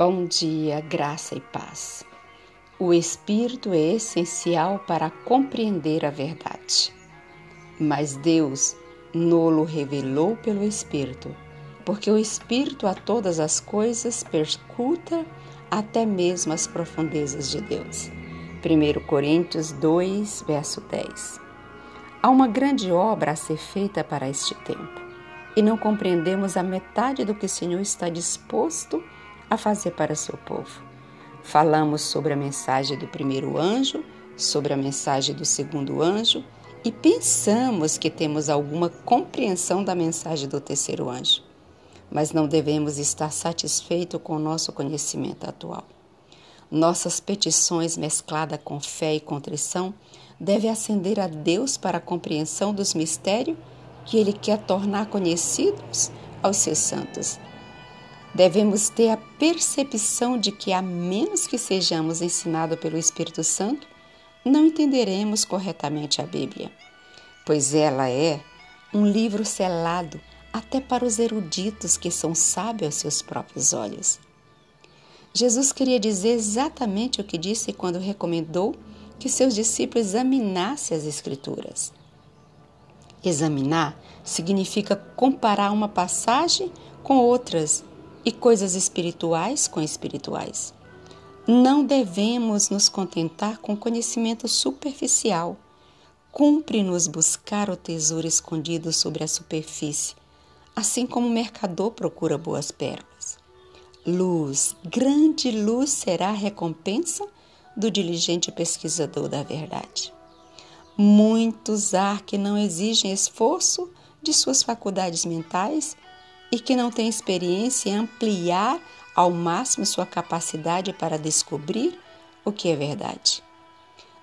Bom dia, graça e paz. O Espírito é essencial para compreender a verdade. Mas Deus nolo revelou pelo Espírito, porque o Espírito a todas as coisas perscuta até mesmo as profundezas de Deus. 1 Coríntios 2, verso 10. Há uma grande obra a ser feita para este tempo, e não compreendemos a metade do que o Senhor está disposto a a fazer para seu povo. Falamos sobre a mensagem do primeiro anjo, sobre a mensagem do segundo anjo e pensamos que temos alguma compreensão da mensagem do terceiro anjo, mas não devemos estar satisfeitos com o nosso conhecimento atual. Nossas petições mescladas com fé e contrição devem ascender a Deus para a compreensão dos mistérios que Ele quer tornar conhecidos aos seus santos Devemos ter a percepção de que, a menos que sejamos ensinados pelo Espírito Santo, não entenderemos corretamente a Bíblia, pois ela é um livro selado até para os eruditos que são sábios aos seus próprios olhos. Jesus queria dizer exatamente o que disse quando recomendou que seus discípulos examinassem as Escrituras. Examinar significa comparar uma passagem com outras e coisas espirituais com espirituais. Não devemos nos contentar com conhecimento superficial. Cumpre-nos buscar o tesouro escondido sobre a superfície, assim como o mercador procura boas pérolas. Luz, grande luz será a recompensa do diligente pesquisador da verdade. Muitos há que não exigem esforço de suas faculdades mentais e que não tem experiência em ampliar ao máximo sua capacidade para descobrir o que é verdade.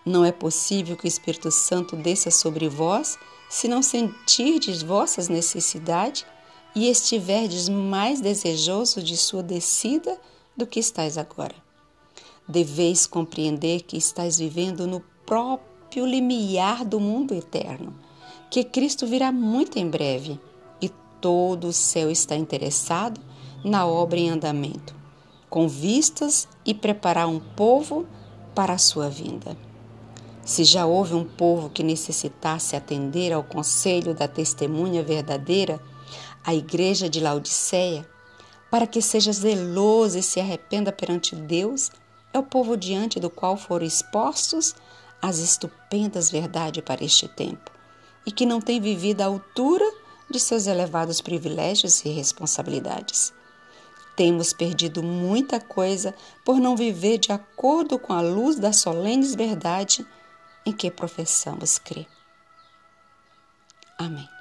Não é possível que o Espírito Santo desça sobre vós se não sentirdes vossas necessidades e estiverdes mais desejoso de sua descida do que estáis agora. Deveis compreender que estáis vivendo no próprio limiar do mundo eterno, que Cristo virá muito em breve todo o céu está interessado na obra em andamento, com vistas e preparar um povo para a sua vinda. Se já houve um povo que necessitasse atender ao conselho da testemunha verdadeira, a igreja de Laodiceia, para que seja zeloso e se arrependa perante Deus, é o povo diante do qual foram expostos as estupendas verdades para este tempo, e que não tem vivido à altura de seus elevados privilégios e responsabilidades. Temos perdido muita coisa por não viver de acordo com a luz da solene verdade em que professamos crer. Amém.